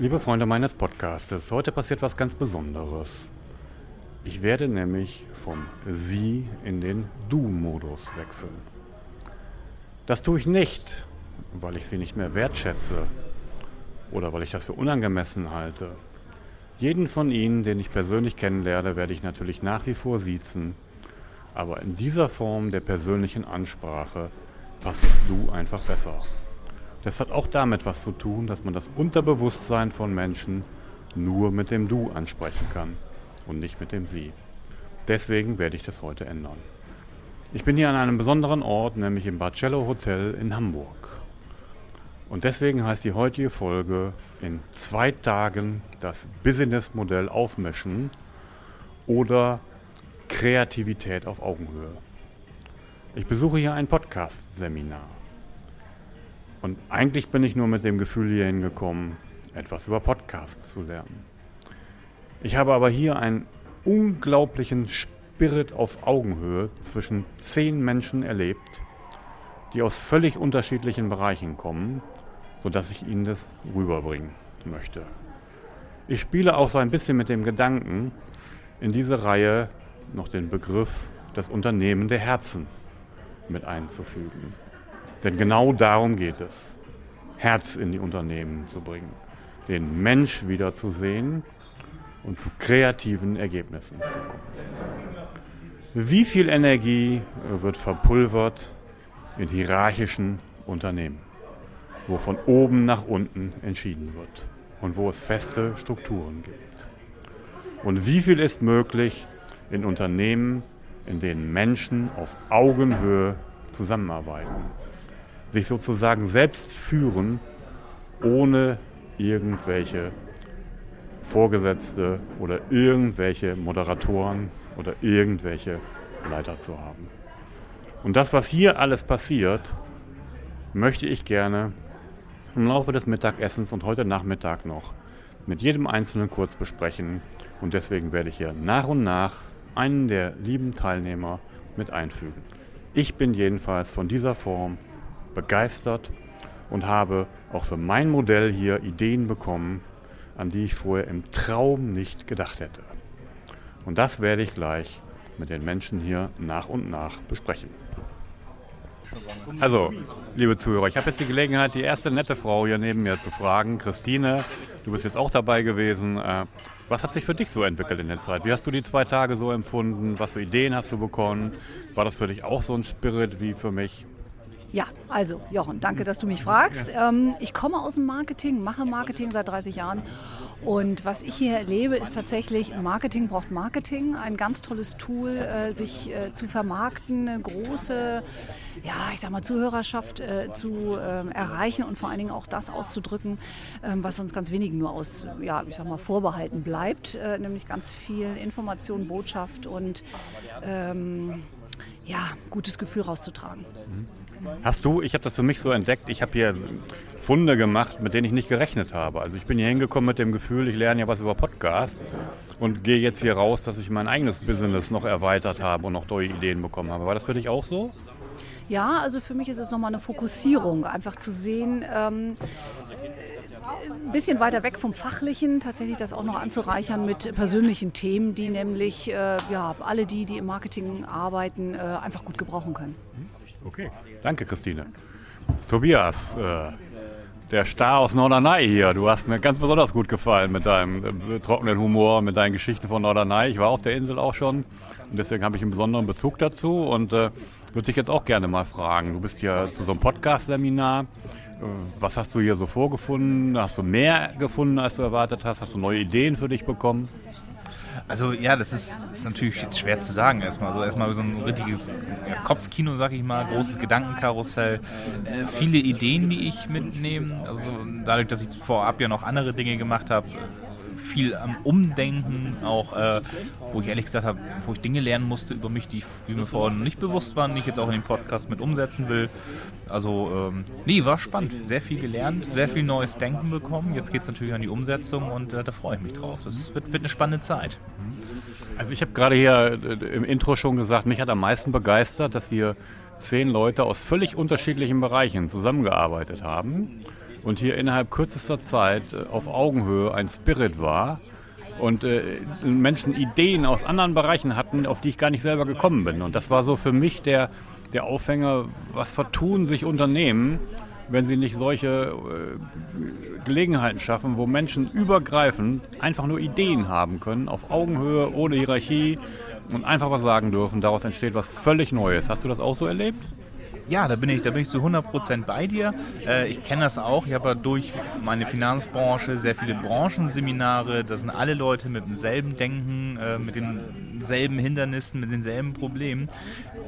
Liebe Freunde meines Podcastes, heute passiert was ganz Besonderes. Ich werde nämlich vom Sie in den Du-Modus wechseln. Das tue ich nicht, weil ich Sie nicht mehr wertschätze oder weil ich das für unangemessen halte. Jeden von Ihnen, den ich persönlich kennenlerne, werde ich natürlich nach wie vor siezen. Aber in dieser Form der persönlichen Ansprache passt das Du einfach besser. Das hat auch damit was zu tun, dass man das Unterbewusstsein von Menschen nur mit dem Du ansprechen kann und nicht mit dem Sie. Deswegen werde ich das heute ändern. Ich bin hier an einem besonderen Ort, nämlich im Barcello Hotel in Hamburg. Und deswegen heißt die heutige Folge in zwei Tagen das Businessmodell aufmischen oder Kreativität auf Augenhöhe. Ich besuche hier ein Podcast-Seminar. Und eigentlich bin ich nur mit dem Gefühl hier hingekommen, etwas über Podcasts zu lernen. Ich habe aber hier einen unglaublichen Spirit auf Augenhöhe zwischen zehn Menschen erlebt, die aus völlig unterschiedlichen Bereichen kommen, sodass ich Ihnen das rüberbringen möchte. Ich spiele auch so ein bisschen mit dem Gedanken, in diese Reihe noch den Begriff das Unternehmen der Herzen mit einzufügen. Denn genau darum geht es, Herz in die Unternehmen zu bringen, den Mensch wieder zu sehen und zu kreativen Ergebnissen zu kommen. Wie viel Energie wird verpulvert in hierarchischen Unternehmen, wo von oben nach unten entschieden wird und wo es feste Strukturen gibt? Und wie viel ist möglich in Unternehmen, in denen Menschen auf Augenhöhe zusammenarbeiten? Sich sozusagen selbst führen, ohne irgendwelche Vorgesetzte oder irgendwelche Moderatoren oder irgendwelche Leiter zu haben. Und das, was hier alles passiert, möchte ich gerne im Laufe des Mittagessens und heute Nachmittag noch mit jedem Einzelnen kurz besprechen. Und deswegen werde ich hier nach und nach einen der lieben Teilnehmer mit einfügen. Ich bin jedenfalls von dieser Form begeistert und habe auch für mein Modell hier Ideen bekommen, an die ich vorher im Traum nicht gedacht hätte. Und das werde ich gleich mit den Menschen hier nach und nach besprechen. Also, liebe Zuhörer, ich habe jetzt die Gelegenheit, die erste nette Frau hier neben mir zu fragen. Christine, du bist jetzt auch dabei gewesen. Äh, was hat sich für dich so entwickelt in der Zeit? Wie hast du die zwei Tage so empfunden? Was für Ideen hast du bekommen? War das für dich auch so ein Spirit wie für mich? Ja, also Jochen, danke, dass du mich fragst. Ähm, ich komme aus dem Marketing, mache Marketing seit 30 Jahren und was ich hier erlebe, ist tatsächlich, Marketing braucht Marketing, ein ganz tolles Tool, äh, sich äh, zu vermarkten, eine große, ja, ich sag mal, Zuhörerschaft äh, zu ähm, erreichen und vor allen Dingen auch das auszudrücken, ähm, was uns ganz wenigen nur aus, ja, ich sag mal, vorbehalten bleibt, nämlich ganz viel Information, Botschaft und ähm, ja, gutes Gefühl rauszutragen. Mhm. Hast du, ich habe das für mich so entdeckt, ich habe hier Funde gemacht, mit denen ich nicht gerechnet habe. Also ich bin hier hingekommen mit dem Gefühl, ich lerne ja was über Podcast und gehe jetzt hier raus, dass ich mein eigenes Business noch erweitert habe und noch neue Ideen bekommen habe. War das für dich auch so? Ja, also für mich ist es nochmal eine Fokussierung, einfach zu sehen, ähm, ein bisschen weiter weg vom Fachlichen, tatsächlich das auch noch anzureichern mit persönlichen Themen, die nämlich äh, ja, alle die, die im Marketing arbeiten, äh, einfach gut gebrauchen können. Okay, danke Christine. Tobias, äh, der Star aus Norderney hier, du hast mir ganz besonders gut gefallen mit deinem äh, trockenen Humor, mit deinen Geschichten von Norderney. Ich war auf der Insel auch schon und deswegen habe ich einen besonderen Bezug dazu und äh, würde dich jetzt auch gerne mal fragen. Du bist hier zu so einem Podcast-Seminar. Äh, was hast du hier so vorgefunden? Hast du mehr gefunden, als du erwartet hast? Hast du neue Ideen für dich bekommen? Also ja, das ist, ist natürlich schwer zu sagen erstmal. Also erstmal so ein richtiges ja, Kopfkino, sag ich mal, großes Gedankenkarussell, äh, viele Ideen, die ich mitnehme. Also dadurch, dass ich vorab ja noch andere Dinge gemacht habe, viel am Umdenken, auch äh, wo ich ehrlich gesagt habe, wo ich Dinge lernen musste über mich, die, mir vorher nicht bewusst waren, die ich jetzt auch in dem Podcast mit umsetzen will. Also, ähm, nee, war spannend. Sehr viel gelernt, sehr viel neues Denken bekommen. Jetzt geht es natürlich an die Umsetzung und äh, da freue ich mich drauf. Das wird, wird eine spannende Zeit. Also ich habe gerade hier äh, im Intro schon gesagt, mich hat am meisten begeistert, dass hier zehn Leute aus völlig unterschiedlichen Bereichen zusammengearbeitet haben und hier innerhalb kürzester Zeit äh, auf Augenhöhe ein Spirit war und äh, Menschen Ideen aus anderen Bereichen hatten, auf die ich gar nicht selber gekommen bin. Und das war so für mich der, der Aufhänger, was vertun sich Unternehmen, wenn sie nicht solche äh, Gelegenheiten schaffen, wo Menschen übergreifend einfach nur Ideen haben können, auf Augenhöhe, ohne Hierarchie und einfach was sagen dürfen. Daraus entsteht was völlig Neues. Hast du das auch so erlebt? Ja, da bin ich, da bin ich zu 100% bei dir. Äh, ich kenne das auch. Ich habe ja durch meine Finanzbranche sehr viele Branchenseminare. Da sind alle Leute mit demselben Denken, äh, mit denselben Hindernissen, mit denselben Problemen.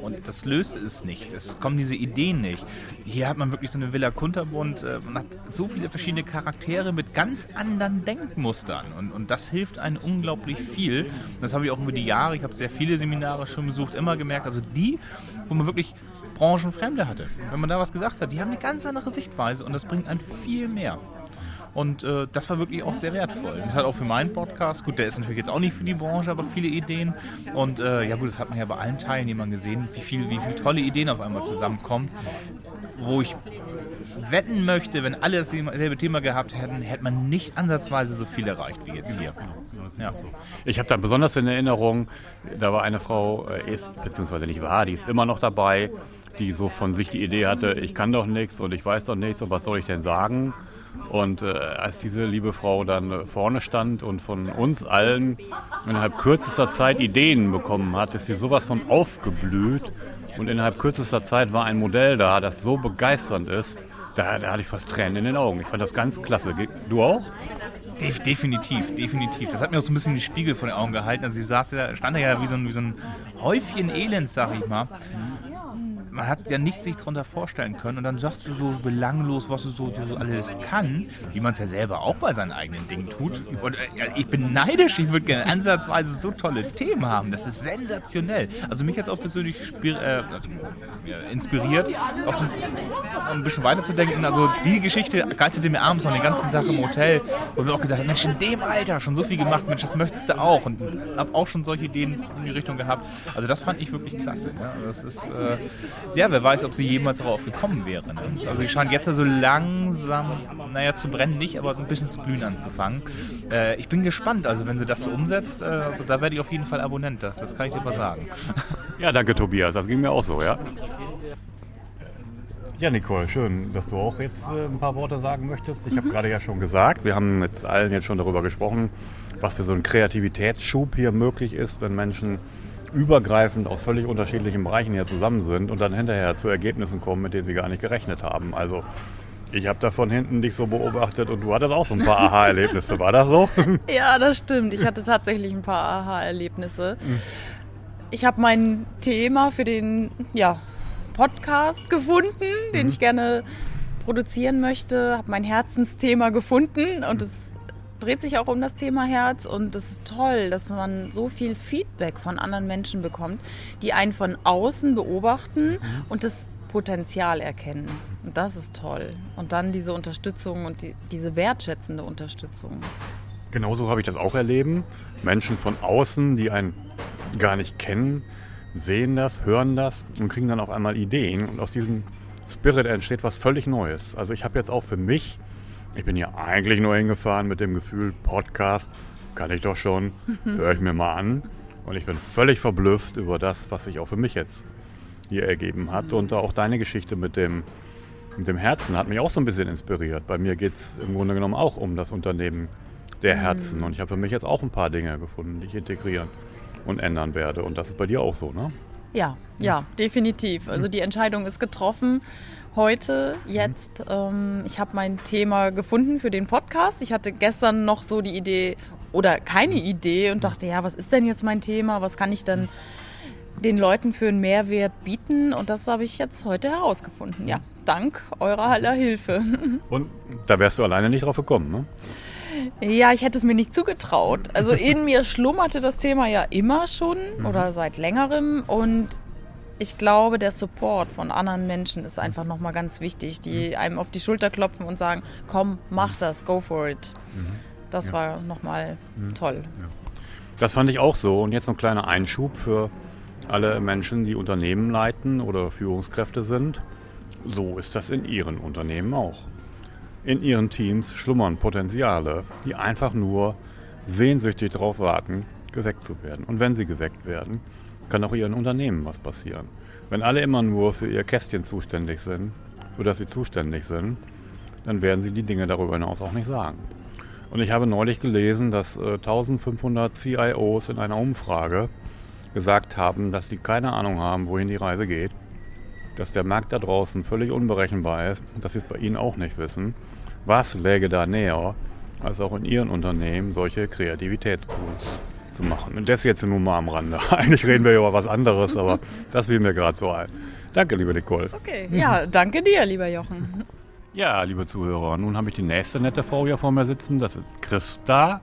Und das löst es nicht. Es kommen diese Ideen nicht. Hier hat man wirklich so eine Villa Kunterbund. Äh, man hat so viele verschiedene Charaktere mit ganz anderen Denkmustern. Und, und das hilft einem unglaublich viel. Das habe ich auch über die Jahre, ich habe sehr viele Seminare schon besucht, immer gemerkt. Also die, wo man wirklich Branchenfremde hatte. Wenn man da was gesagt hat, die haben eine ganz andere Sichtweise und das bringt einen viel mehr. Und äh, das war wirklich auch sehr wertvoll. Das hat auch für meinen Podcast, gut, der ist natürlich jetzt auch nicht für die Branche, aber viele Ideen. Und äh, ja gut, das hat man ja bei allen Teilnehmern gesehen, wie viele wie viel tolle Ideen auf einmal zusammenkommen, wo ich wetten möchte, wenn alle dasselbe Thema gehabt hätten, hätte man nicht ansatzweise so viel erreicht wie jetzt hier. Ja. Ich habe da besonders in Erinnerung, da war eine Frau, äh, ist, beziehungsweise nicht war, die ist immer noch dabei, die so von sich die Idee hatte, ich kann doch nichts und ich weiß doch nichts und was soll ich denn sagen? Und äh, als diese liebe Frau dann vorne stand und von uns allen innerhalb kürzester Zeit Ideen bekommen hat, ist sie sowas von aufgeblüht. Und innerhalb kürzester Zeit war ein Modell da, das so begeisternd ist, da, da hatte ich fast Tränen in den Augen. Ich fand das ganz klasse. Du auch? definitiv, definitiv. Das hat mir auch so ein bisschen die Spiegel vor den Augen gehalten. Also sie saß ja, stand ja wie so ein, wie so ein Häufchen Elend, sag ich mal man hat ja nichts sich darunter vorstellen können und dann sagst du so belanglos, was du so, so alles kann, wie man es ja selber auch bei seinen eigenen Dingen tut. Und äh, ich bin neidisch, ich würde gerne ansatzweise so tolle Themen haben. Das ist sensationell. Also mich hat es auch persönlich äh, also, äh, inspiriert, auch so ein, bisschen weiterzudenken. Also die Geschichte geisterte mir abends noch den ganzen Tag im Hotel, wo mir auch gesagt Mensch, in dem Alter schon so viel gemacht, Mensch, das möchtest du auch. Und habe auch schon solche Ideen in die Richtung gehabt. Also das fand ich wirklich klasse. Ja. Das ist, äh, ja, wer weiß, ob sie jemals darauf gekommen wäre. Ne? Also sie scheint jetzt so langsam, naja, zu brennen nicht, aber so ein bisschen zu glühen anzufangen. Äh, ich bin gespannt, also wenn sie das so umsetzt, äh, also da werde ich auf jeden Fall Abonnent, das, das kann ich dir mal sagen. Ja, danke Tobias, das ging mir auch so, ja. Ja, Nicole, schön, dass du auch jetzt äh, ein paar Worte sagen möchtest. Ich mhm. habe gerade ja schon gesagt, wir haben mit allen jetzt schon darüber gesprochen, was für so ein Kreativitätsschub hier möglich ist, wenn Menschen übergreifend aus völlig unterschiedlichen Bereichen hier zusammen sind und dann hinterher zu Ergebnissen kommen, mit denen sie gar nicht gerechnet haben. Also ich habe da von hinten dich so beobachtet und du hattest auch so ein paar Aha-Erlebnisse. War das so? Ja, das stimmt. Ich hatte tatsächlich ein paar Aha-Erlebnisse. Ich habe mein Thema für den ja, Podcast gefunden, den mhm. ich gerne produzieren möchte, habe mein Herzensthema gefunden und es dreht sich auch um das Thema Herz und es ist toll, dass man so viel Feedback von anderen Menschen bekommt, die einen von außen beobachten mhm. und das Potenzial erkennen. Und das ist toll. Und dann diese Unterstützung und die, diese wertschätzende Unterstützung. Genauso habe ich das auch erleben. Menschen von außen, die einen gar nicht kennen, sehen das, hören das und kriegen dann auf einmal Ideen. Und aus diesem Spirit entsteht was völlig Neues. Also ich habe jetzt auch für mich ich bin hier eigentlich nur hingefahren mit dem Gefühl, Podcast kann ich doch schon, höre ich mir mal an. Und ich bin völlig verblüfft über das, was sich auch für mich jetzt hier ergeben hat. Und auch deine Geschichte mit dem, mit dem Herzen hat mich auch so ein bisschen inspiriert. Bei mir geht es im Grunde genommen auch um das Unternehmen der Herzen. Mhm. Und ich habe für mich jetzt auch ein paar Dinge gefunden, die ich integrieren und ändern werde. Und das ist bei dir auch so, ne? Ja, ja, definitiv. Also die Entscheidung ist getroffen heute, jetzt. Ähm, ich habe mein Thema gefunden für den Podcast. Ich hatte gestern noch so die Idee oder keine Idee und dachte, ja, was ist denn jetzt mein Thema? Was kann ich denn den Leuten für einen Mehrwert bieten? Und das habe ich jetzt heute herausgefunden. Ja, dank eurer aller Hilfe. Und da wärst du alleine nicht drauf gekommen, ne? Ja, ich hätte es mir nicht zugetraut. Also in mir schlummerte das Thema ja immer schon mhm. oder seit längerem und ich glaube, der Support von anderen Menschen ist einfach nochmal ganz wichtig, die mhm. einem auf die Schulter klopfen und sagen, komm, mach das, go for it. Mhm. Das ja. war nochmal mhm. toll. Ja. Das fand ich auch so. Und jetzt noch ein kleiner Einschub für alle Menschen, die Unternehmen leiten oder Führungskräfte sind. So ist das in ihren Unternehmen auch. in ihren Teams schlummern Potenziale, die einfach nur sehnsüchtig darauf warten, geweckt zu werden. Und wenn sie geweckt werden, kann auch ihren Unternehmen was passieren. Wenn alle immer nur für ihr Kästchen zuständig sind, für das sie zuständig sind, dann werden sie die Dinge darüber hinaus auch nicht sagen. Und ich habe neulich gelesen, dass äh, 1500 CIOs in einer Umfrage gesagt haben, dass sie keine Ahnung haben, wohin die Reise geht, dass der Markt da draußen völlig unberechenbar ist, dass sie es bei ihnen auch nicht wissen. Was läge da näher, als auch in ihren Unternehmen solche Kreativitätspools zu machen? Und das jetzt nur mal am Rande. Eigentlich reden wir über was anderes, aber das fiel mir gerade so ein. Danke, liebe Nicole. Okay, ja, danke dir, lieber Jochen. Ja, liebe Zuhörer, nun habe ich die nächste nette Frau hier vor mir sitzen. Das ist Christa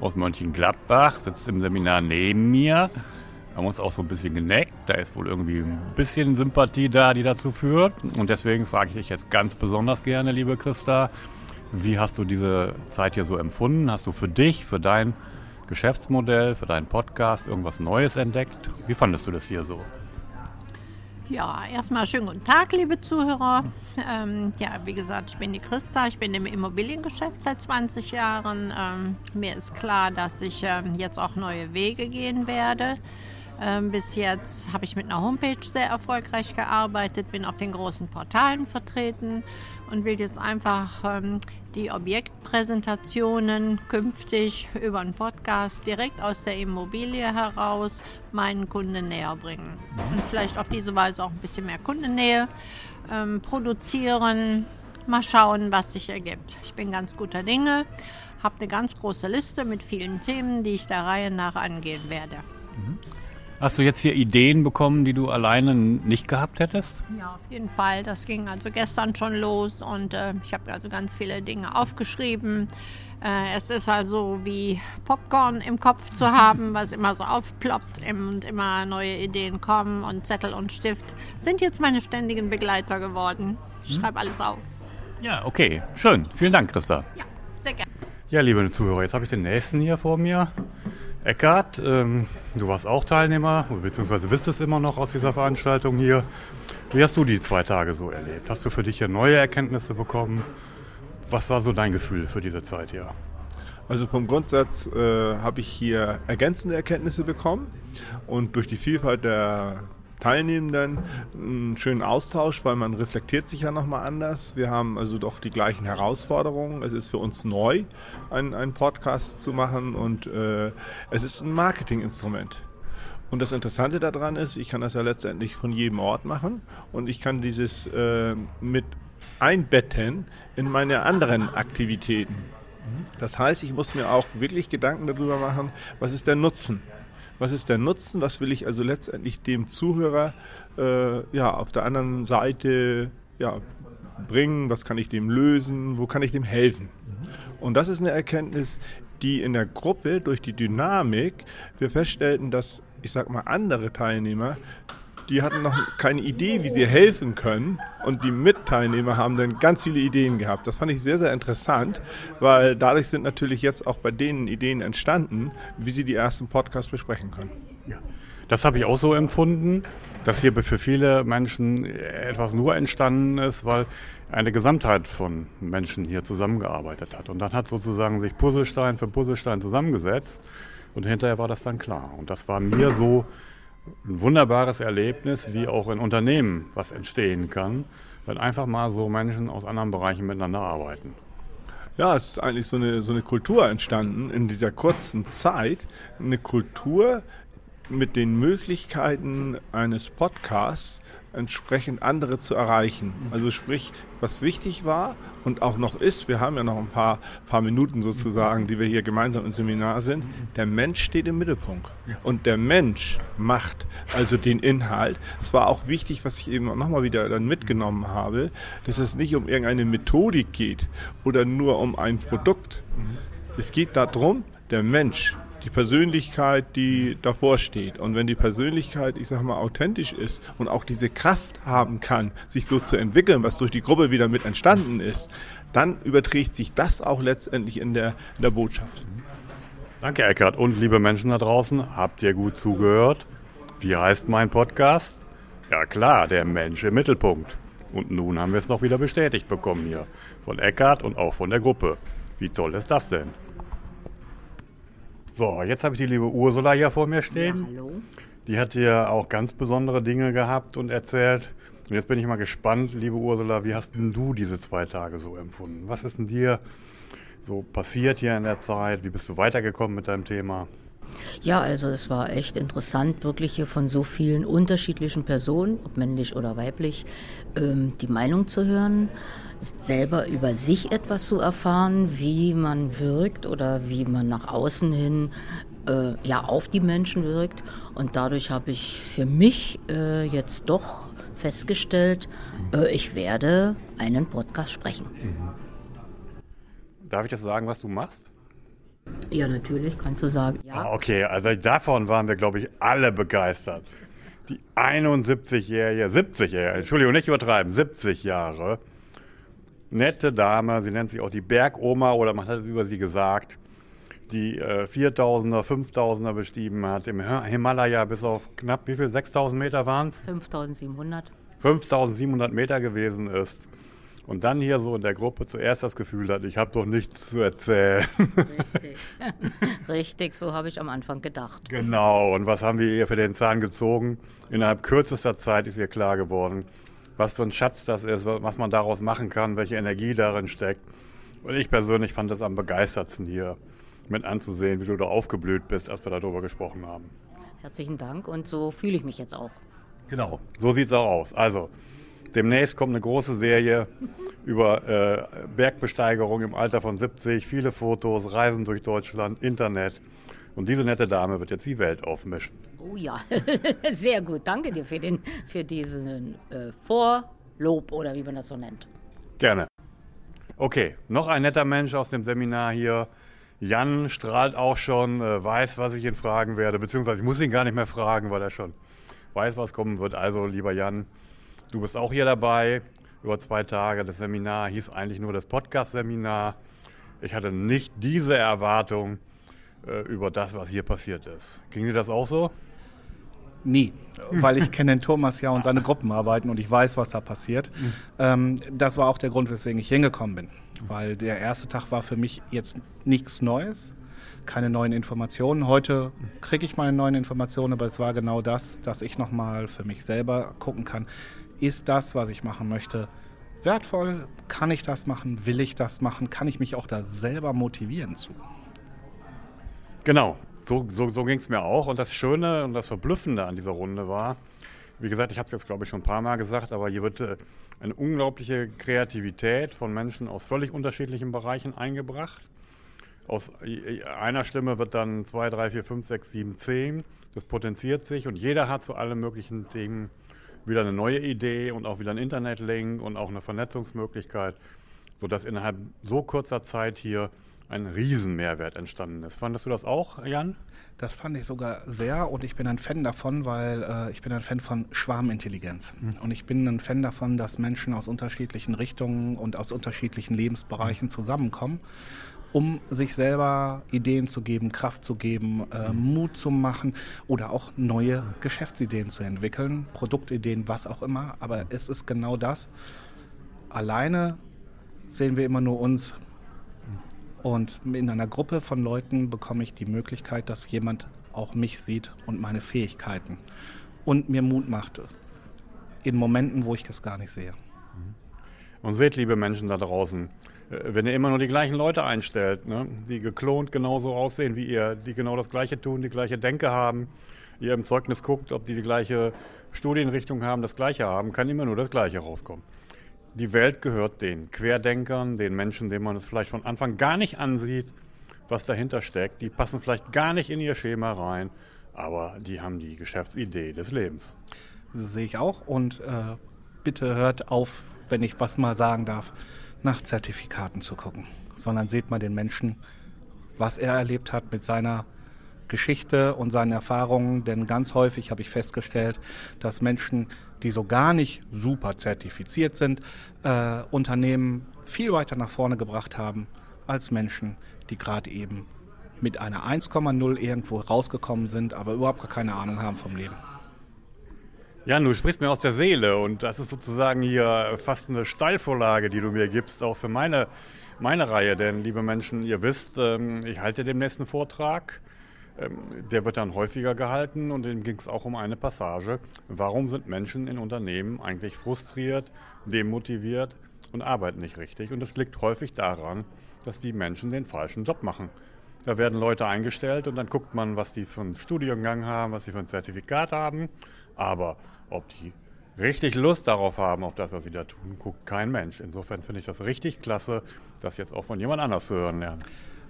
aus Mönchengladbach, sitzt im Seminar neben mir. Wir haben uns auch so ein bisschen geneckt. Da ist wohl irgendwie ein bisschen Sympathie da, die dazu führt. Und deswegen frage ich dich jetzt ganz besonders gerne, liebe Christa, wie hast du diese Zeit hier so empfunden? Hast du für dich, für dein Geschäftsmodell, für deinen Podcast irgendwas Neues entdeckt? Wie fandest du das hier so? Ja, erstmal schönen guten Tag, liebe Zuhörer. Ähm, ja, wie gesagt, ich bin die Christa, ich bin im Immobiliengeschäft seit 20 Jahren. Ähm, mir ist klar, dass ich ähm, jetzt auch neue Wege gehen werde. Ähm, bis jetzt habe ich mit einer Homepage sehr erfolgreich gearbeitet, bin auf den großen Portalen vertreten und will jetzt einfach ähm, die Objektpräsentationen künftig über einen Podcast direkt aus der Immobilie heraus meinen Kunden näher bringen. Und vielleicht auf diese Weise auch ein bisschen mehr Kundennähe ähm, produzieren. Mal schauen, was sich ergibt. Ich bin ganz guter Dinge, habe eine ganz große Liste mit vielen Themen, die ich der Reihe nach angehen werde. Hast du jetzt hier Ideen bekommen, die du alleine nicht gehabt hättest? Ja, auf jeden Fall. Das ging also gestern schon los und äh, ich habe also ganz viele Dinge aufgeschrieben. Äh, es ist also wie Popcorn im Kopf zu haben, was immer so aufploppt und immer neue Ideen kommen und Zettel und Stift sind jetzt meine ständigen Begleiter geworden. Ich schreibe alles auf. Ja, okay. Schön. Vielen Dank, Christa. Ja, sehr gerne. Ja, liebe Zuhörer, jetzt habe ich den nächsten hier vor mir. Eckart, ähm, du warst auch Teilnehmer, beziehungsweise bist es immer noch aus dieser Veranstaltung hier. Wie hast du die zwei Tage so erlebt? Hast du für dich hier neue Erkenntnisse bekommen? Was war so dein Gefühl für diese Zeit hier? Also vom Grundsatz äh, habe ich hier ergänzende Erkenntnisse bekommen und durch die Vielfalt der Teilnehmenden einen schönen Austausch, weil man reflektiert sich ja nochmal anders. Wir haben also doch die gleichen Herausforderungen. Es ist für uns neu, einen, einen Podcast zu machen und äh, es ist ein Marketinginstrument. Und das Interessante daran ist, ich kann das ja letztendlich von jedem Ort machen und ich kann dieses äh, mit einbetten in meine anderen Aktivitäten. Das heißt, ich muss mir auch wirklich Gedanken darüber machen, was ist der Nutzen? Was ist der Nutzen? Was will ich also letztendlich dem Zuhörer äh, ja, auf der anderen Seite ja, bringen? Was kann ich dem lösen? Wo kann ich dem helfen? Und das ist eine Erkenntnis, die in der Gruppe durch die Dynamik wir feststellten, dass ich sag mal andere Teilnehmer die hatten noch keine Idee, wie sie helfen können. Und die Mitteilnehmer haben dann ganz viele Ideen gehabt. Das fand ich sehr, sehr interessant, weil dadurch sind natürlich jetzt auch bei denen Ideen entstanden, wie sie die ersten Podcasts besprechen können. Ja. Das habe ich auch so empfunden, dass hier für viele Menschen etwas nur entstanden ist, weil eine Gesamtheit von Menschen hier zusammengearbeitet hat. Und dann hat sozusagen sich Puzzlestein für Puzzlestein zusammengesetzt und hinterher war das dann klar. Und das war mir so ein wunderbares Erlebnis, wie auch in Unternehmen was entstehen kann, wenn einfach mal so Menschen aus anderen Bereichen miteinander arbeiten. Ja, es ist eigentlich so eine, so eine Kultur entstanden in dieser kurzen Zeit. Eine Kultur mit den Möglichkeiten eines Podcasts entsprechend andere zu erreichen. Also sprich, was wichtig war und auch noch ist, wir haben ja noch ein paar, paar Minuten sozusagen, die wir hier gemeinsam im Seminar sind, der Mensch steht im Mittelpunkt. Und der Mensch macht also den Inhalt. Es war auch wichtig, was ich eben nochmal wieder dann mitgenommen habe, dass es nicht um irgendeine Methodik geht oder nur um ein Produkt. Es geht darum, der Mensch die Persönlichkeit, die davor steht. Und wenn die Persönlichkeit, ich sag mal, authentisch ist und auch diese Kraft haben kann, sich so zu entwickeln, was durch die Gruppe wieder mit entstanden ist, dann überträgt sich das auch letztendlich in der, in der Botschaft. Danke, Eckert. Und liebe Menschen da draußen, habt ihr gut zugehört? Wie heißt mein Podcast? Ja klar, der Mensch im Mittelpunkt. Und nun haben wir es noch wieder bestätigt bekommen hier. von Eckart und auch von der Gruppe. Wie toll ist das denn? So, jetzt habe ich die liebe Ursula hier vor mir stehen. Ja, hallo. Die hat hier auch ganz besondere Dinge gehabt und erzählt. Und jetzt bin ich mal gespannt, liebe Ursula, wie hast denn du diese zwei Tage so empfunden? Was ist denn dir so passiert hier in der Zeit? Wie bist du weitergekommen mit deinem Thema? Ja, also es war echt interessant, wirklich hier von so vielen unterschiedlichen Personen, ob männlich oder weiblich, ähm, die Meinung zu hören, selber über sich etwas zu erfahren, wie man wirkt oder wie man nach außen hin äh, ja auf die Menschen wirkt. Und dadurch habe ich für mich äh, jetzt doch festgestellt, äh, ich werde einen Podcast sprechen. Darf ich das sagen, was du machst? Ja, natürlich, kannst du sagen. Ah, Ja, okay, also davon waren wir, glaube ich, alle begeistert. Die 71-jährige, 70-jährige, Entschuldigung, nicht übertreiben, 70 Jahre, nette Dame, sie nennt sich auch die Bergoma oder man hat es über sie gesagt, die äh, 4000er, 5000er bestiegen hat, im Hi- Himalaya bis auf knapp, wie viel, 6000 Meter waren es? 5700. 5700 Meter gewesen ist. Und dann hier so in der Gruppe zuerst das Gefühl hat, ich habe doch nichts zu erzählen. Richtig. Richtig, so habe ich am Anfang gedacht. Genau, und was haben wir ihr für den Zahn gezogen? Innerhalb kürzester Zeit ist ihr klar geworden, was für ein Schatz das ist, was man daraus machen kann, welche Energie darin steckt. Und ich persönlich fand es am begeistertsten hier mit anzusehen, wie du da aufgeblüht bist, als wir darüber gesprochen haben. Herzlichen Dank und so fühle ich mich jetzt auch. Genau. So sieht es auch aus. Also, demnächst kommt eine große Serie über äh, Bergbesteigerung im Alter von 70, viele Fotos, Reisen durch Deutschland, Internet. Und diese nette Dame wird jetzt die Welt aufmischen. Oh ja, sehr gut. Danke dir für, den, für diesen äh, Vorlob oder wie man das so nennt. Gerne. Okay, noch ein netter Mensch aus dem Seminar hier. Jan strahlt auch schon, äh, weiß, was ich ihn fragen werde, beziehungsweise ich muss ihn gar nicht mehr fragen, weil er schon weiß, was kommen wird. Also, lieber Jan, du bist auch hier dabei über zwei Tage. Das Seminar hieß eigentlich nur das Podcast-Seminar. Ich hatte nicht diese Erwartung äh, über das, was hier passiert ist. Ging dir das auch so? Nie, weil ich kenne den Thomas ja und seine Gruppenarbeiten und ich weiß, was da passiert. Ähm, das war auch der Grund, weswegen ich hingekommen bin. Weil der erste Tag war für mich jetzt nichts Neues, keine neuen Informationen. Heute kriege ich meine neuen Informationen, aber es war genau das, dass ich nochmal für mich selber gucken kann, ist das, was ich machen möchte, wertvoll? Kann ich das machen? Will ich das machen? Kann ich mich auch da selber motivieren zu? Genau, so, so, so ging es mir auch. Und das Schöne und das Verblüffende an dieser Runde war, wie gesagt, ich habe es jetzt, glaube ich, schon ein paar Mal gesagt, aber hier wird äh, eine unglaubliche Kreativität von Menschen aus völlig unterschiedlichen Bereichen eingebracht. Aus äh, einer Stimme wird dann 2, 3, 4, 5, 6, 7, 10. Das potenziert sich und jeder hat zu allen möglichen Dingen wieder eine neue Idee und auch wieder einen Internetlink und auch eine Vernetzungsmöglichkeit, sodass innerhalb so kurzer Zeit hier ein Riesenmehrwert entstanden ist. Fandest du das auch, Jan? Das fand ich sogar sehr und ich bin ein Fan davon, weil äh, ich bin ein Fan von Schwarmintelligenz. Und ich bin ein Fan davon, dass Menschen aus unterschiedlichen Richtungen und aus unterschiedlichen Lebensbereichen zusammenkommen, um sich selber Ideen zu geben, Kraft zu geben, äh, Mut zu machen oder auch neue Geschäftsideen zu entwickeln, Produktideen, was auch immer. Aber es ist genau das. Alleine sehen wir immer nur uns, und in einer Gruppe von Leuten bekomme ich die Möglichkeit, dass jemand auch mich sieht und meine Fähigkeiten und mir Mut macht in Momenten, wo ich das gar nicht sehe. Und seht, liebe Menschen da draußen, äh, wenn ihr immer nur die gleichen Leute einstellt, ne, die geklont genauso aussehen wie ihr, die genau das Gleiche tun, die gleiche Denke haben, ihr im Zeugnis guckt, ob die die gleiche Studienrichtung haben, das Gleiche haben, kann immer nur das Gleiche rauskommen. Die Welt gehört den Querdenkern, den Menschen, denen man es vielleicht von Anfang gar nicht ansieht, was dahinter steckt. Die passen vielleicht gar nicht in ihr Schema rein, aber die haben die Geschäftsidee des Lebens. Das sehe ich auch und äh, bitte hört auf, wenn ich was mal sagen darf, nach Zertifikaten zu gucken, sondern seht mal den Menschen, was er erlebt hat mit seiner Geschichte und seinen Erfahrungen, denn ganz häufig habe ich festgestellt, dass Menschen, die so gar nicht super zertifiziert sind, äh, Unternehmen viel weiter nach vorne gebracht haben als Menschen, die gerade eben mit einer 1,0 irgendwo rausgekommen sind, aber überhaupt gar keine Ahnung haben vom Leben. Jan, du sprichst mir aus der Seele und das ist sozusagen hier fast eine Steilvorlage, die du mir gibst, auch für meine, meine Reihe. Denn, liebe Menschen, ihr wisst, ähm, ich halte demnächst einen Vortrag. Ähm, der wird dann häufiger gehalten und dem ging es auch um eine Passage. Warum sind Menschen in Unternehmen eigentlich frustriert, demotiviert und arbeiten nicht richtig? Und es liegt häufig daran, dass die Menschen den falschen Job machen. Da werden Leute eingestellt und dann guckt man, was die für einen Studiengang haben, was sie für ein Zertifikat haben. Aber ob die richtig Lust darauf haben, auf das, was sie da tun, guckt kein Mensch. Insofern finde ich das richtig klasse, das jetzt auch von jemand anders zu hören lernen.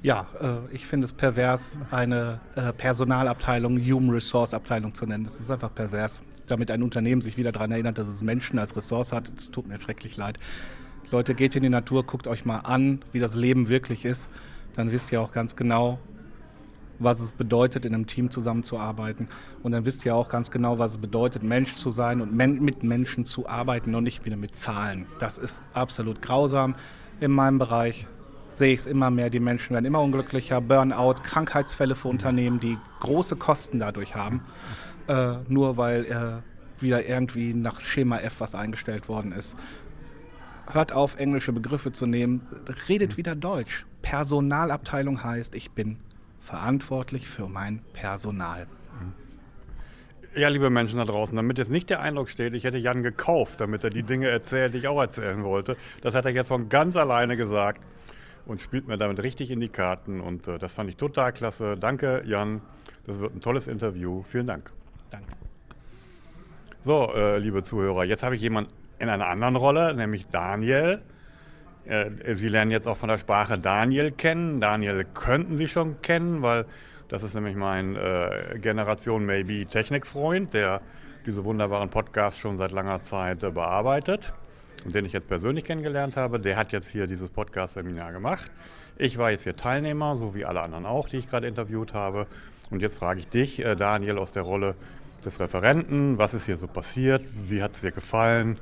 Ja, äh, ich finde es pervers, eine äh, Personalabteilung, Human Resource Abteilung zu nennen. Das ist einfach pervers, damit ein Unternehmen sich wieder daran erinnert, dass es Menschen als Ressource hat. Es tut mir schrecklich leid. Leute, geht in die Natur, guckt euch mal an, wie das Leben wirklich ist. Dann wisst ihr auch ganz genau, was es bedeutet, in einem Team zusammenzuarbeiten. Und dann wisst ihr auch ganz genau, was es bedeutet, Mensch zu sein und men mit Menschen zu arbeiten und nicht wieder mit Zahlen. Das ist absolut grausam. In meinem Bereich sehe ich es immer mehr. Die Menschen werden immer unglücklicher. Burnout, Krankheitsfälle für Unternehmen, die große Kosten dadurch haben, äh, nur weil äh, wieder irgendwie nach Schema F was eingestellt worden ist. Hört auf, englische Begriffe zu nehmen. Redet wieder Deutsch. Personalabteilung heißt, ich bin verantwortlich für mein Personal. Ja, liebe Menschen da draußen, damit jetzt nicht der Eindruck steht, ich hätte Jan gekauft, damit er die Dinge erzählt, die ich auch erzählen wollte. Das hat er jetzt von ganz alleine gesagt und spielt mir damit richtig in die Karten. Und äh, das fand ich total klasse. Danke, Jan. Das wird ein tolles Interview. Vielen Dank. Danke. So, äh, liebe Zuhörer, jetzt habe ich jemanden in einer anderen Rolle, nämlich Daniel. Äh, Sie lernen jetzt auch von der Sprache Daniel kennen. Daniel könnten Sie schon kennen, weil das ist nämlich mein äh, Generation Maybe Technikfreund, der diese wunderbaren Podcasts schon seit langer Zeit äh, bearbeitet den ich jetzt persönlich kennengelernt habe. Der hat jetzt hier dieses Podcast-Seminar gemacht. Ich war jetzt hier Teilnehmer, so wie alle anderen auch, die ich gerade interviewt habe. Und jetzt frage ich dich, äh, Daniel, aus der Rolle des Referenten, was ist hier so passiert? Wie hat es dir gefallen?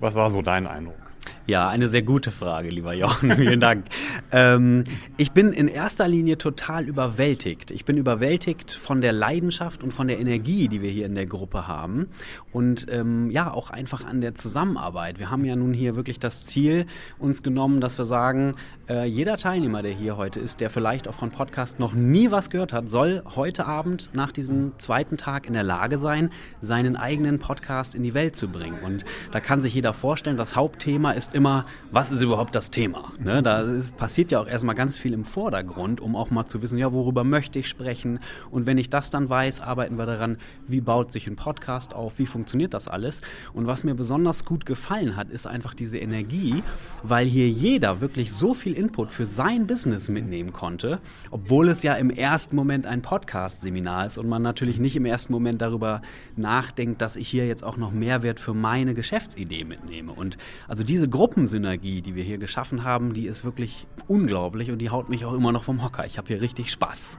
Was war so dein Eindruck? Ja, eine sehr gute Frage, lieber Jochen. Vielen Dank. ähm, ich bin in erster Linie total überwältigt. Ich bin überwältigt von der Leidenschaft und von der Energie, die wir hier in der Gruppe haben. Und ähm, ja, auch einfach an der Zusammenarbeit. Wir haben ja nun hier wirklich das Ziel uns genommen, dass wir sagen, äh, jeder Teilnehmer, der hier heute ist, der vielleicht auch von Podcast noch nie was gehört hat, soll heute Abend nach diesem zweiten Tag in der Lage sein, seinen eigenen Podcast in die Welt zu bringen. Und da kann sich jeder vorstellen, das Hauptthema ist immer, was ist überhaupt das Thema? Ne? Da ist, passiert ja auch erstmal ganz viel im Vordergrund, um auch mal zu wissen, ja, worüber möchte ich sprechen? Und wenn ich das dann weiß, arbeiten wir daran, wie baut sich ein Podcast auf, wie funktioniert das alles? Und was mir besonders gut gefallen hat, ist einfach diese Energie, weil hier jeder wirklich so viel Input für sein Business mitnehmen konnte, obwohl es ja im ersten Moment ein Podcast-Seminar ist und man natürlich nicht im ersten Moment darüber nachdenkt, dass ich hier jetzt auch noch Mehrwert für meine Geschäftsidee mitnehme. Und also diese Gruppensynergie, die wir hier geschaffen haben, die ist wirklich unglaublich und die haut mich auch immer noch vom Hocker. Ich habe hier richtig Spaß.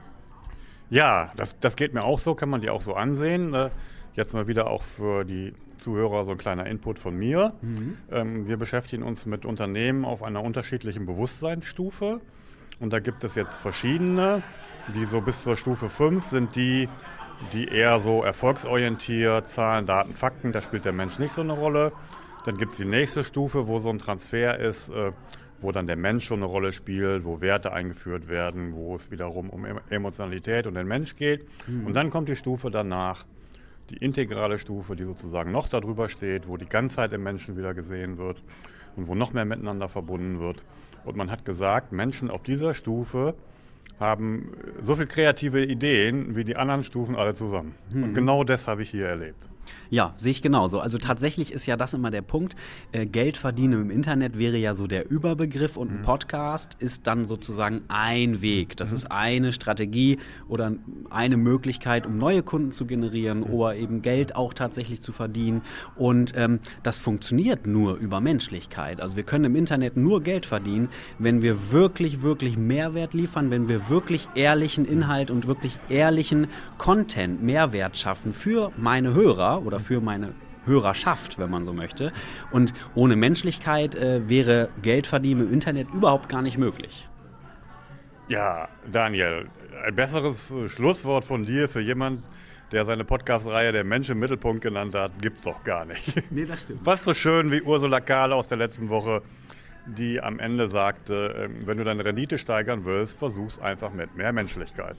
Ja, das, das geht mir auch so, kann man dir auch so ansehen. Äh, jetzt mal wieder auch für die Zuhörer so ein kleiner Input von mir. Mhm. Ähm, wir beschäftigen uns mit Unternehmen auf einer unterschiedlichen Bewusstseinsstufe. Und da gibt es jetzt verschiedene, die so bis zur Stufe 5 sind die, die eher so erfolgsorientiert, Zahlen, Daten, Fakten, da spielt der Mensch nicht so eine Rolle. Dann gibt es die nächste Stufe, wo so ein Transfer ist, äh, wo dann der Mensch schon eine Rolle spielt, wo Werte eingeführt werden, wo es wiederum um Emotionalität und den Mensch geht. Mhm. Und dann kommt die Stufe danach, die integrale Stufe, die sozusagen noch darüber steht, wo die Ganzheit im Menschen wieder gesehen wird und wo noch mehr miteinander verbunden wird. Und man hat gesagt, Menschen auf dieser Stufe haben so viele kreative Ideen wie die anderen Stufen alle zusammen. Mhm. Und genau das habe ich hier erlebt. Ja, sehe ich genauso. Also tatsächlich ist ja das immer der Punkt. Äh, Geld verdienen im Internet wäre ja so der Überbegriff und ein mhm. Podcast ist dann sozusagen ein Weg. Das mhm. ist eine Strategie oder eine Möglichkeit, um neue Kunden zu generieren mhm. oder eben Geld auch tatsächlich zu verdienen. Und ähm, das funktioniert nur über Menschlichkeit. Also wir können im Internet nur Geld verdienen, wenn wir wirklich, wirklich Mehrwert liefern, wenn wir wirklich ehrlichen Inhalt und wirklich ehrlichen Content, Mehrwert schaffen für meine Hörer oder für meine Hörerschaft, wenn man so möchte. Und ohne Menschlichkeit äh, wäre Geldverdienen im Internet überhaupt gar nicht möglich. Ja, Daniel, ein besseres Schlusswort von dir für jemanden, der seine Podcast-Reihe der Mensch im Mittelpunkt genannt hat, gibt's doch gar nicht. Nee, das stimmt. Fast so schön wie Ursula Kahl aus der letzten Woche, die am Ende sagte, ähm, wenn du deine Rendite steigern willst, versuch's einfach mit mehr Menschlichkeit.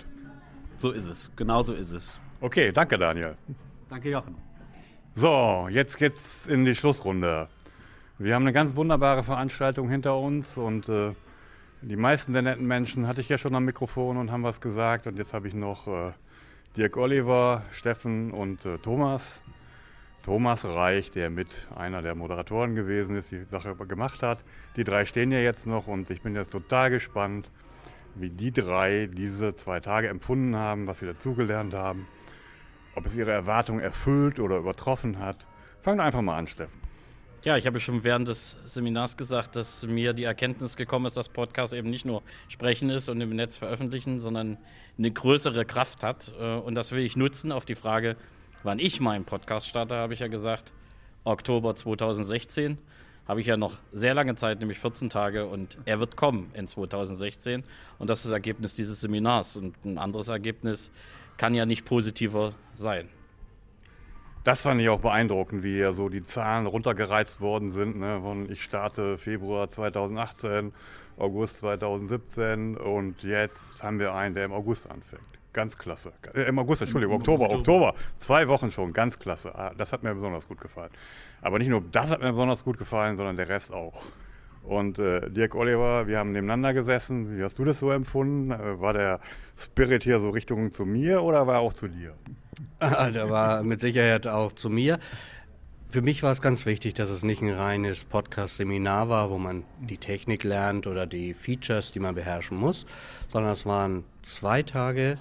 So ist es. Genau so ist es. Okay, danke Daniel. Danke, Jochen. So, jetzt geht's in die Schlussrunde. Wir haben eine ganz wunderbare Veranstaltung hinter uns und äh, die meisten der netten Menschen hatte ich ja schon am Mikrofon und haben was gesagt. Und jetzt habe ich noch äh, Dirk Oliver, Steffen und äh, Thomas. Thomas Reich, der mit einer der Moderatoren gewesen ist, die Sache gemacht hat. Die drei stehen ja jetzt noch und ich bin jetzt total gespannt, wie die drei diese zwei Tage empfunden haben, was sie dazugelernt haben, ob es ihre Erwartungen erfüllt oder übertroffen hat. Fang doch einfach mal an, Steffen. Ja, ich habe schon während des Seminars gesagt, dass mir die Erkenntnis gekommen ist, dass Podcast eben nicht nur sprechen ist und im Netz veröffentlichen, sondern eine größere Kraft hat. Äh, und das will ich nutzen auf die Frage, wann ich meinen Podcast starte, habe ich ja gesagt, Oktober 2016. Habe ich ja noch sehr lange Zeit, nämlich 14 Tage, und er wird kommen in 2016. Und das ist das Ergebnis dieses Seminars. Und ein anderes Ergebnis kann ja nicht positiver sein. Das fand ich auch beeindruckend, wie ja so die Zahlen runtergereizt worden sind. Ne? Von ich starte Februar 2018, August 2017 und jetzt haben wir einen, der im August anfängt. Ganz klasse. Äh, Im August, Entschuldigung, Oktober, Oktober. Zwei Wochen schon, ganz klasse. Ah, Das hat mir besonders gut gefallen. Aber nicht nur das hat mir besonders gut gefallen, sondern der Rest auch. Und äh, Dirk Oliver, wir haben nebeneinander gesessen. Wie hast du das so empfunden? Äh, war der Spirit hier so Richtung zu mir oder war er auch zu dir? Der war mit Sicherheit auch zu mir. Für mich war es ganz wichtig, dass es nicht ein reines Podcast-Seminar war, wo man die Technik lernt oder die Features, die man beherrschen muss, sondern es waren zwei Tage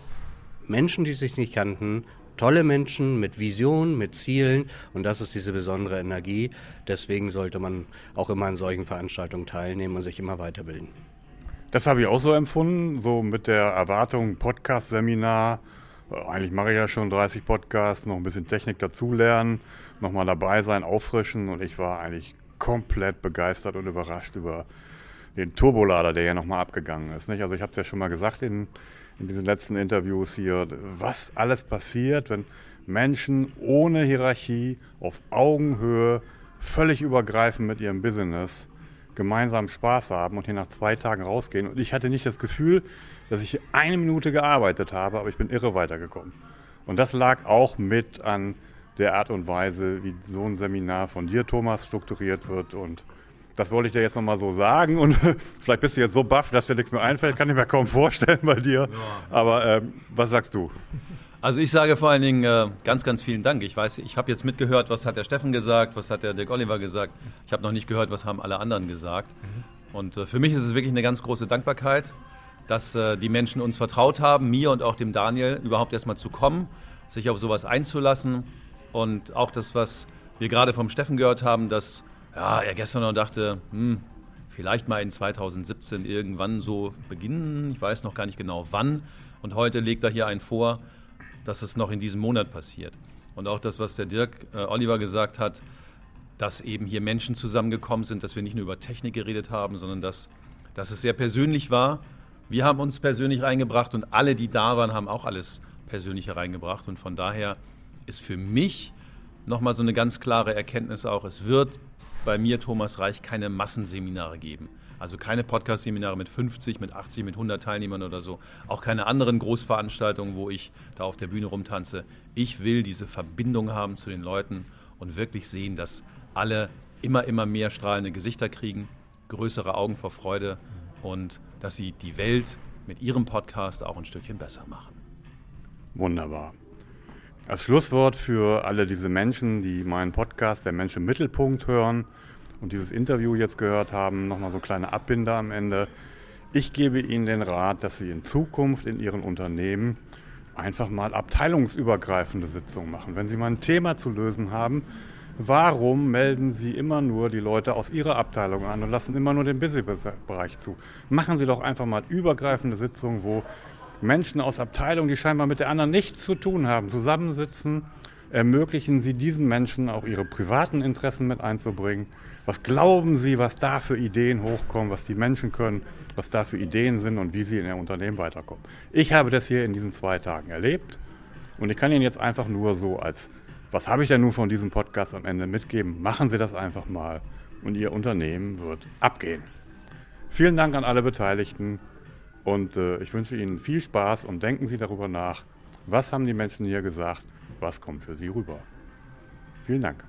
Menschen, die sich nicht kannten, tolle Menschen mit Visionen, mit Zielen und das ist diese besondere Energie. Deswegen sollte man auch immer an solchen Veranstaltungen teilnehmen und sich immer weiterbilden. Das habe ich auch so empfunden, so mit der Erwartung, Podcast-Seminar. Äh, Eigentlich mache ich ja schon 30 Podcasts, noch ein bisschen Technik dazulernen, nochmal dabei sein, auffrischen und ich war eigentlich komplett begeistert und überrascht über den Turbolader, der ja nochmal abgegangen ist. Also ich habe es ja schon mal gesagt in, in diesen letzten Interviews hier, was alles passiert, wenn Menschen ohne Hierarchie auf Augenhöhe völlig übergreifend mit ihrem Business gemeinsam Spaß haben und hier nach zwei Tagen rausgehen. Und ich hatte nicht das Gefühl, dass ich eine Minute gearbeitet habe, aber ich bin irre weitergekommen. Und das lag auch mit an der Art und Weise, wie so ein Seminar von dir, Thomas, strukturiert wird. Und das wollte ich dir jetzt nochmal so sagen. Und vielleicht bist du jetzt so baff, dass dir nichts mehr einfällt. Kann ich mir kaum vorstellen bei dir. Aber ähm, was sagst du? Also ich sage vor allen Dingen äh, ganz, ganz vielen Dank. Ich weiß, ich habe jetzt mitgehört, was hat der Steffen gesagt, was hat der Dirk Oliver gesagt. Ich habe noch nicht gehört, was haben alle anderen gesagt. Und äh, für mich ist es wirklich eine ganz große Dankbarkeit, dass äh, die Menschen uns vertraut haben, mir und auch dem Daniel, überhaupt erstmal zu kommen, sich auf sowas einzulassen. Und auch das, was wir gerade vom Steffen gehört haben, dass ja, er gestern noch dachte, hm, vielleicht mal in 2017 irgendwann so beginnen. Ich weiß noch gar nicht genau wann. Und heute legt er hier einen vor, dass es noch in diesem Monat passiert. Und auch das, was der Dirk äh, Oliver gesagt hat, dass eben hier Menschen zusammengekommen sind, dass wir nicht nur über Technik geredet haben, sondern dass, dass es sehr persönlich war. Wir haben uns persönlich reingebracht und alle, die da waren, haben auch alles Persönliche reingebracht. Und von daher ist für mich nochmal so eine ganz klare Erkenntnis auch, es wird bei mir, Thomas Reich, keine Massenseminare geben. Also keine Podcast-Seminare mit 50, mit 80, mit 100 Teilnehmern oder so. Auch keine anderen Großveranstaltungen, wo ich da auf der Bühne rumtanze. Ich will diese Verbindung haben zu den Leuten und wirklich sehen, dass alle immer, immer mehr strahlende Gesichter kriegen, größere Augen vor Freude und dass sie die Welt mit ihrem Podcast auch ein Stückchen besser machen. Wunderbar. Als Schlusswort für alle diese Menschen, die meinen Podcast Der Mensch im Mittelpunkt hören und dieses Interview jetzt gehört haben, nochmal so kleine Abbinder am Ende. Ich gebe Ihnen den Rat, dass Sie in Zukunft in Ihren Unternehmen einfach mal abteilungsübergreifende Sitzungen machen. Wenn Sie mal ein Thema zu lösen haben, warum melden Sie immer nur die Leute aus Ihrer Abteilung an und lassen immer nur den Business-Bereich zu? Machen Sie doch einfach mal übergreifende Sitzungen, wo Menschen aus Abteilungen, die scheinbar mit der anderen nichts zu tun haben, zusammensitzen. Ermöglichen Sie diesen Menschen auch ihre privaten Interessen mit einzubringen. Was glauben Sie, was da für Ideen hochkommen, was die Menschen können, was da für Ideen sind und wie sie in Ihr Unternehmen weiterkommen? Ich habe das hier in diesen zwei Tagen erlebt Und ich kann Ihnen jetzt einfach nur so als, was habe ich denn nun von diesem Podcast am Ende mitgeben? Machen Sie das einfach mal und Ihr Unternehmen wird abgehen. Vielen Dank an alle Beteiligten und äh, ich wünsche Ihnen viel Spaß und denken Sie darüber nach, was haben die Menschen hier gesagt, was kommt für Sie rüber. Vielen Dank.